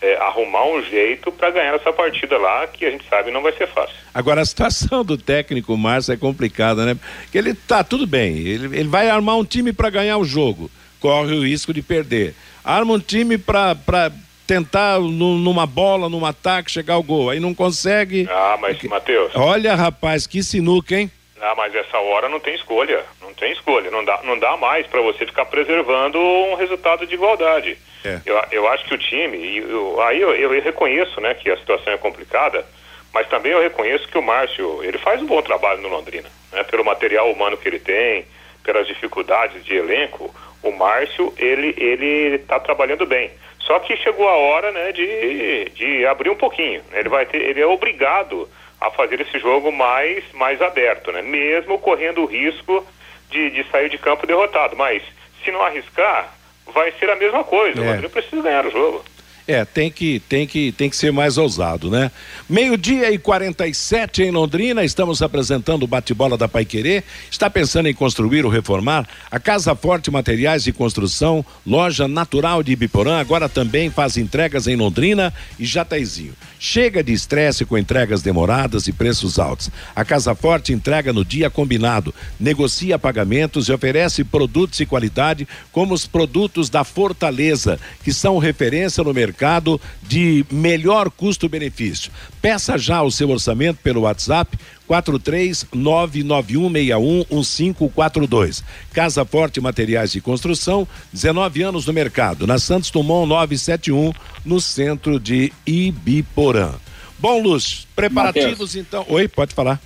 é, arrumar um jeito para ganhar essa partida lá, que a gente sabe não vai ser fácil. Agora, a situação do técnico Márcio é complicada, né? Porque ele tá tudo bem, ele, ele vai armar um time para ganhar o jogo, corre o risco de perder. Arma um time para tentar nu- numa bola, num ataque, chegar ao gol. Aí não consegue. Ah, mas, Matheus, Olha, rapaz, que sinuca, hein? ah, mas essa hora não tem escolha, não tem escolha, não dá, não dá mais para você ficar preservando um resultado de igualdade. É. Eu, eu acho que o time, eu- aí eu, eu reconheço né, que a situação é complicada, mas também eu reconheço que o Márcio, ele faz um bom trabalho no Londrina, né, pelo material humano que ele tem, pelas dificuldades de elenco, o Márcio, ele ele está trabalhando bem. Só que chegou a hora, né, de, de abrir um pouquinho. Ele vai ter, ele é obrigado a fazer esse jogo mais mais aberto, né? Mesmo correndo o risco de, de sair de campo derrotado. Mas se não arriscar, vai ser a mesma coisa. É. O Londrina precisa ganhar o jogo. É, tem que, tem que, tem que ser mais ousado, né? Meio-dia e 47 em Londrina, estamos apresentando o bate-bola da Paiquerê. Está pensando em construir ou reformar? A Casa Forte Materiais de Construção, loja natural de Ibiporã, agora também faz entregas em Londrina e Jataizinho. Chega de estresse com entregas demoradas e preços altos. A Casa Forte entrega no dia combinado, negocia pagamentos e oferece produtos e qualidade como os produtos da Fortaleza, que são referência no mercado de melhor custo-benefício. Peça já o seu orçamento pelo WhatsApp 43991611542. Casa Forte Materiais de Construção, 19 anos no mercado, na Santos Dumont 971, no centro de Ibiporã. Bom, Lúcio, preparativos então. Oi, pode falar.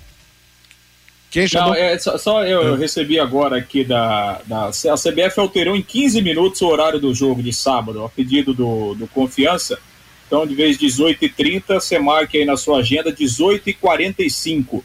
Quem chamou? Não, é, só, só eu, eu recebi agora aqui da, da. A CBF alterou em 15 minutos o horário do jogo de sábado, a pedido do, do Confiança. Então, de vez de 18h30, você marque aí na sua agenda 18h45.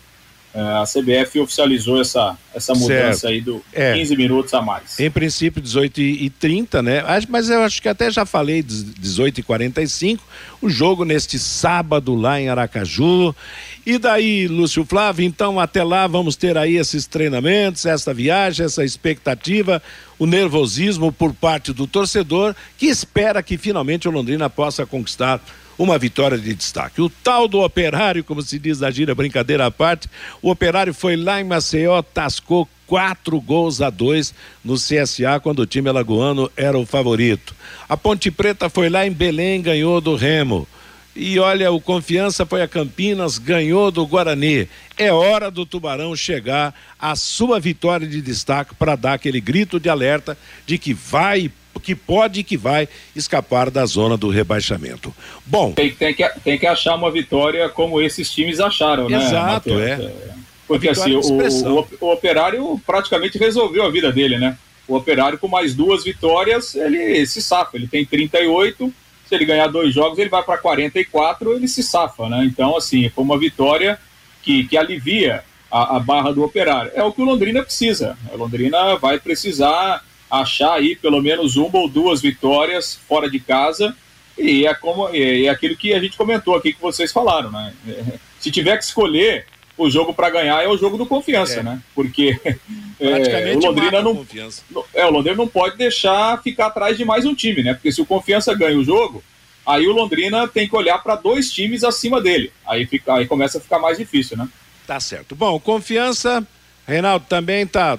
É, a CBF oficializou essa, essa mudança Certo. aí do É. 15 minutos a mais. Em princípio, 18 e 30, né? Mas eu acho que até já falei, 18 e 45 o jogo neste sábado lá em Aracaju. E daí, Lúcio Flávio, então até lá vamos ter aí esses treinamentos, essa viagem, essa expectativa, o nervosismo por parte do torcedor que espera que finalmente o Londrina possa conquistar uma vitória de destaque. O tal do operário, como se diz na gira, brincadeira à parte, o operário foi lá em Maceió, tascou quatro gols a dois no CSA quando o time alagoano era o favorito. A Ponte Preta foi lá em Belém, ganhou do Remo. E olha, o Confiança foi a Campinas, ganhou do Guarani. É hora do Tubarão chegar à sua vitória de destaque para dar aquele grito de alerta de que vai, que pode e que vai escapar da zona do rebaixamento. Bom, Tem, tem, que, tem que achar uma vitória como esses times acharam, né? Exato, Matheus? é. Porque assim, o, o, o operário praticamente resolveu a vida dele, né? O operário com mais duas vitórias, ele se safa. Ele tem 38, se ele ganhar dois jogos, ele vai para 44, ele se safa, né? Então, assim, foi uma vitória que, que alivia a, a barra do operário. É o que o Londrina precisa. O Londrina vai precisar achar aí pelo menos uma ou duas vitórias fora de casa. E é, como, é, aquilo que a gente comentou aqui que vocês falaram, né? É, se tiver que escolher o jogo para ganhar é o jogo do confiança, É. né? Porque é, o Londrina não, Confiança. é, o Londrina não pode deixar ficar atrás de mais um time, né? Porque se o Confiança ganha o jogo, aí o Londrina tem que olhar para dois times acima dele. Aí, fica, aí começa a ficar mais difícil, né? Tá certo. Bom, confiança, Reinaldo também tá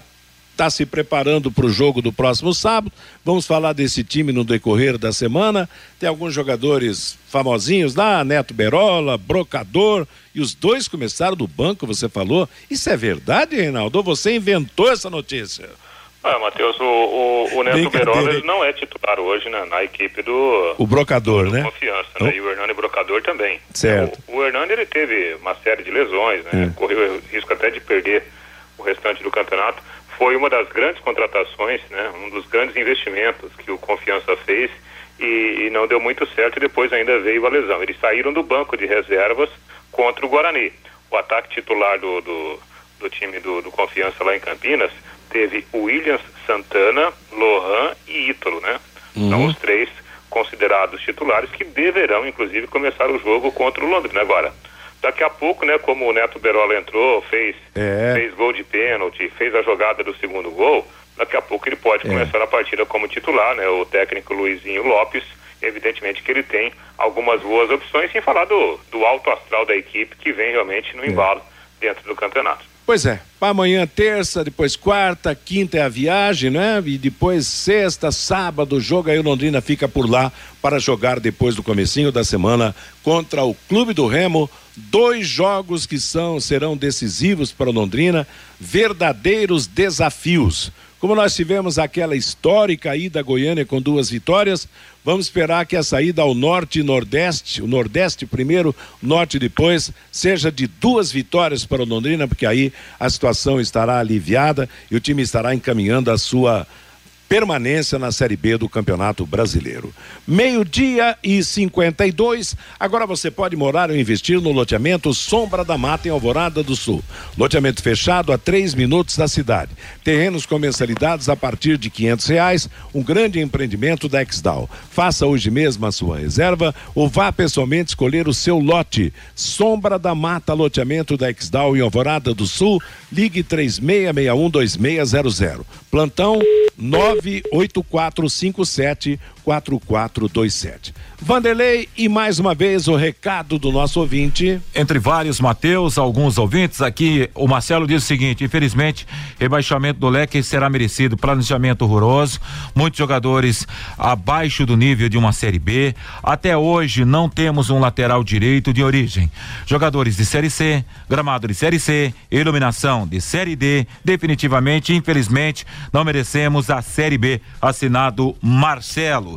está se preparando para o jogo do próximo sábado. Vamos falar desse time no decorrer da semana. Tem alguns jogadores famosinhos lá, Neto Berola, Brocador, e os dois começaram do banco, você falou. Isso é verdade, Reinaldo? Ou você inventou essa notícia? Ah, Matheus, o, o, o Neto Berola ele não é titular hoje né, na equipe do, O Brocador, né? Confiança, né? E o Hernani Brocador também. Certo. O, o Hernani ele teve uma série de lesões, né? Correu o risco até de perder o restante do campeonato. Foi uma das grandes contratações, né? Um dos grandes investimentos que o Confiança fez e, e não deu muito certo e depois ainda veio a lesão. Eles saíram do banco de reservas contra o Guarani. O ataque titular do, do, do time do, do Confiança lá em Campinas teve o Williams Santana, Lohan e Ítalo, né? São os três considerados titulares que deverão, inclusive, começar o jogo contra o Londrina agora. Daqui a pouco, né, como o Neto Berola entrou, fez, É. fez gol de pênalti, fez a jogada do segundo gol, daqui a pouco ele pode começar a partida como titular, né? O técnico Luizinho Lopes, evidentemente que ele tem algumas boas opções, sem falar do, do alto astral da equipe que vem realmente no embalo dentro do campeonato. Pois é, para amanhã terça, depois quarta, quinta é a viagem, né? E depois sexta, sábado, o jogo aí o Londrina fica por lá para jogar depois do comecinho da semana contra o Clube do Remo. Dois jogos que são serão decisivos para o Londrina, verdadeiros desafios. Como nós tivemos aquela histórica ida a Goiânia com duas vitórias, vamos esperar que a saída ao norte e nordeste, o nordeste primeiro, norte depois, seja de duas vitórias para o Londrina, porque aí a situação estará aliviada e o time estará encaminhando a sua permanência na Série B do Campeonato Brasileiro. Meio-dia e 52. Agora você pode morar ou investir no loteamento Sombra da Mata em Alvorada do Sul. Loteamento fechado a três minutos da cidade. Terrenos com mensalidades a partir de quinhentos reais. Um grande empreendimento da Exdal. Faça hoje mesmo a sua reserva ou vá pessoalmente escolher o seu lote. Sombra da Mata, loteamento da Exdal em Alvorada do Sul. Ligue 36612600. Plantão 98457 4427. Vanderlei, e mais uma vez o recado do nosso ouvinte. Entre vários, Matheus, alguns ouvintes aqui, o Marcelo diz o seguinte: infelizmente, rebaixamento do leque será merecido. Planejamento horroroso, muitos jogadores abaixo do nível de uma Série B. Até hoje não temos um lateral direito de origem. Jogadores de Série C, gramado de Série C, iluminação de Série D. Definitivamente, infelizmente, não merecemos a Série B. Assinado Marcelo.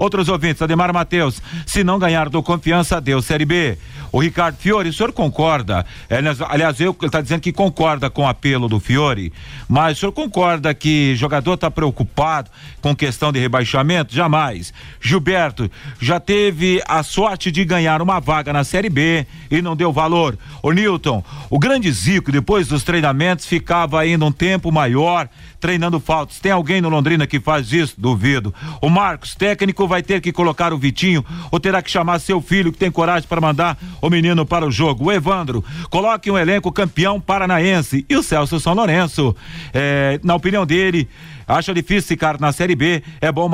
Outros ouvintes, Ademar Matheus, se não ganhar do confiança, deu Série B. O Ricardo Fiore, o senhor concorda? É, aliás- eu, está dizendo que concorda com o apelo do Fiore, mas o senhor concorda que jogador está preocupado com questão de rebaixamento? Jamais. Gilberto, já teve a sorte de ganhar uma vaga na Série B e não deu valor. O Newton, o grande Zico, depois dos treinamentos, ficava ainda um tempo maior treinando faltas. Tem alguém no Londrina que faz isso? Duvido. O Marcos, técnico, vai ter que colocar o Vitinho ou terá que chamar seu filho que tem coragem para mandar o menino para o jogo. O Evandro, coloque um elenco campeão paranaense. E o Celso São Lourenço, é, na opinião dele, acha difícil ficar na Série B. É bom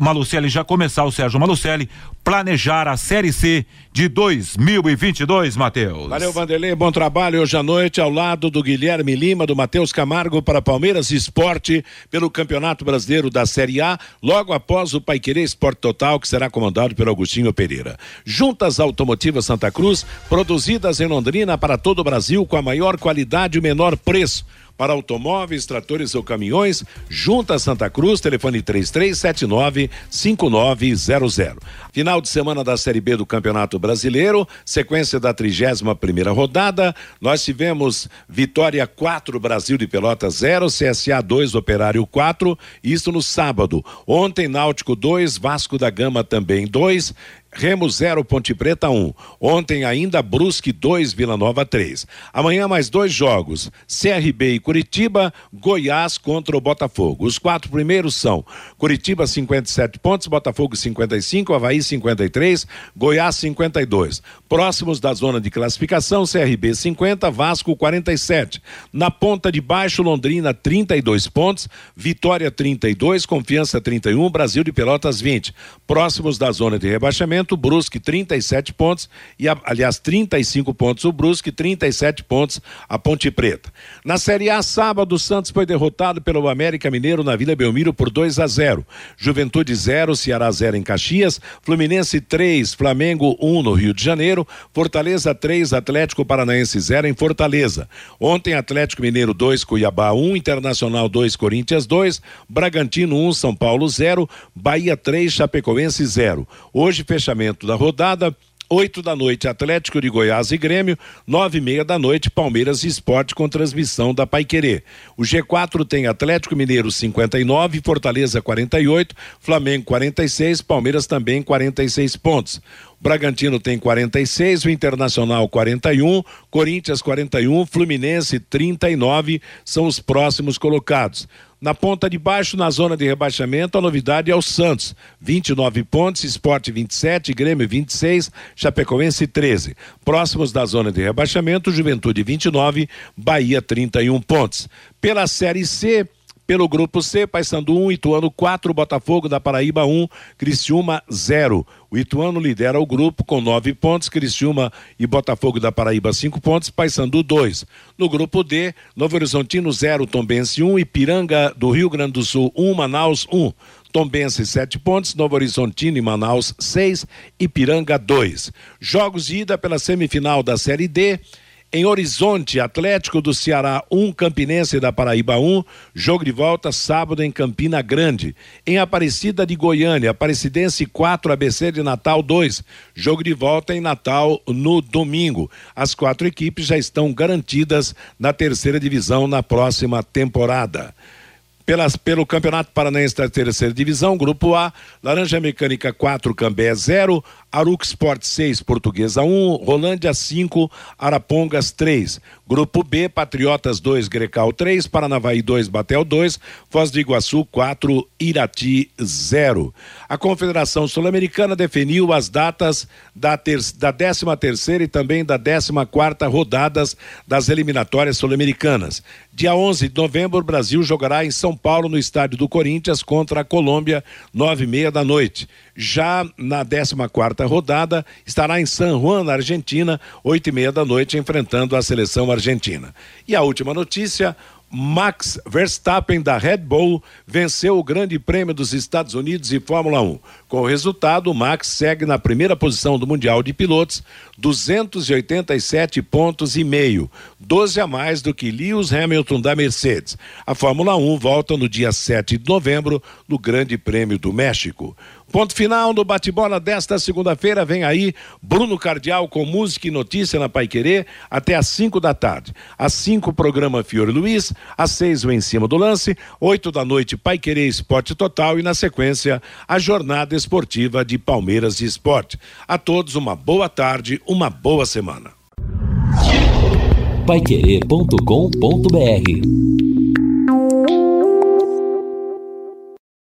Malucelli já começar, o Sérgio Malucelli, planejar a Série C de 2022, Matheus. Valeu, Vanderlei. Bom trabalho hoje à noite, ao lado do Guilherme Lima, do Matheus Camargo, para Palmeiras Esporte, pelo Campeonato Brasileiro da Série A, logo após o Paiquerê Esporte Total, que será comandado pelo Agostinho Pereira. Juntas Automotivas Santa Cruz, produzidas em Londrina para todo o Brasil, com a maior qualidade e o menor preço. Para automóveis, tratores ou caminhões, Junta Santa Cruz, telefone 3379-5900. Final de semana da Série B do Campeonato Brasileiro, sequência da 31 primeira rodada. Nós tivemos Vitória 4, Brasil de Pelotas 0, CSA 2, Operário 4, isso no sábado. Ontem, Náutico 2, Vasco da Gama também 2. Remo 0, Ponte Preta 1. Um. Ontem ainda Brusque 2, Vila Nova 3. Amanhã mais dois jogos: CRB e Curitiba, Goiás contra o Botafogo. Os quatro primeiros são Curitiba 57 pontos, Botafogo 55, Havaí 53, Goiás 52. Próximos da zona de classificação, CRB 50, Vasco 47. Na ponta de baixo, Londrina 32 pontos, Vitória 32, Confiança 31, Brasil de Pelotas 20. Próximos da zona de rebaixamento, fechamento, Brusque 37 pontos e aliás 35 pontos o Brusque, 37 pontos a Ponte Preta. Na Série A, sábado, o Santos foi derrotado pelo América Mineiro na Vila Belmiro por 2 a 0. Juventude 0, Ceará 0 em Caxias, Fluminense 3, Flamengo 1 no Rio de Janeiro, Fortaleza 3, Atlético Paranaense 0 em Fortaleza. Ontem Atlético Mineiro 2, Cuiabá 1, Internacional 2, Corinthians 2, Bragantino 1, São Paulo 0, Bahia 3, Chapecoense 0. Hoje, fechamento da rodada. 8 da noite, Atlético de Goiás e Grêmio, nove e meia da noite, Palmeiras e Esporte com transmissão da Paiquerê. O G4 tem Atlético Mineiro 59, Fortaleza 48, Flamengo 46, Palmeiras também 46 pontos. Bragantino tem 46, o Internacional 41, Corinthians 41, Fluminense 39 são os próximos colocados. Na ponta de baixo, na zona de rebaixamento, a novidade é o Santos, 29 pontos, Esporte 27, Grêmio 26, Chapecoense 13. Próximos da zona de rebaixamento, Juventude 29, Bahia 31 pontos. Pela Série C, pelo grupo C, Paysandu 1, Ituano 4, Botafogo da Paraíba 1, Criciúma 0. O Ituano lidera o grupo com nove pontos, Criciúma e Botafogo da Paraíba cinco pontos, Paysandu 2. No grupo D, Novo Horizontino 0, Tombense 1, Ipiranga do Rio Grande do Sul 1, Manaus 1. Tombense sete pontos, Novo Horizontino e Manaus seis, Ipiranga 2. Jogos de ida pela semifinal da Série D. Em Horizonte, Atlético do Ceará 1, um, Campinense da Paraíba 1, um, jogo de volta sábado em Campina Grande. Em Aparecida de Goiânia, Aparecidense 4, ABC de Natal 2, jogo de volta em Natal no domingo. As quatro equipes já estão garantidas na terceira divisão na próxima temporada. Pelas, pelo Campeonato Paranaense da Terceira Divisão, Grupo A, Laranja Mecânica 4, Cambé 0, Arux Sport 6, Portuguesa 1, Rolândia 5, Arapongas 3. Grupo B, Patriotas 2, Grecal 3, Paranavaí 2, Batel 2, Foz do Iguaçu 4, Irati 0. A Confederação Sul-Americana definiu as datas da, ter, da 13 terceira e também da 14 quarta rodadas das eliminatórias sul-americanas. Dia 11 de novembro, o Brasil jogará em São Paulo, no estádio do Corinthians, contra a Colômbia, nove e meia da noite. Já na 14 quarta rodada, estará em San Juan, na Argentina, oito e meia da noite, enfrentando a seleção argentina. E a última notícia: Max Verstappen da Red Bull venceu o Grande Prêmio dos Estados Unidos e Fórmula 1. Com o resultado, Max segue na primeira posição do Mundial de Pilotos, 287 pontos e meio, 12 a mais do que Lewis Hamilton da Mercedes. A Fórmula 1 volta no dia 7 de novembro no Grande Prêmio do México. Ponto final no bate-bola desta segunda-feira. Vem aí Bruno Cardial com música e notícia na Paiquerê até às 5 da tarde. Às 5, programa Fiore Luiz. Às 6, o Em Cima do Lance. 8 da noite, Paiquerê Esporte Total. E na sequência, a jornada esportiva de Palmeiras e Esporte. A todos uma boa tarde, uma boa semana. Paiquerê.com.br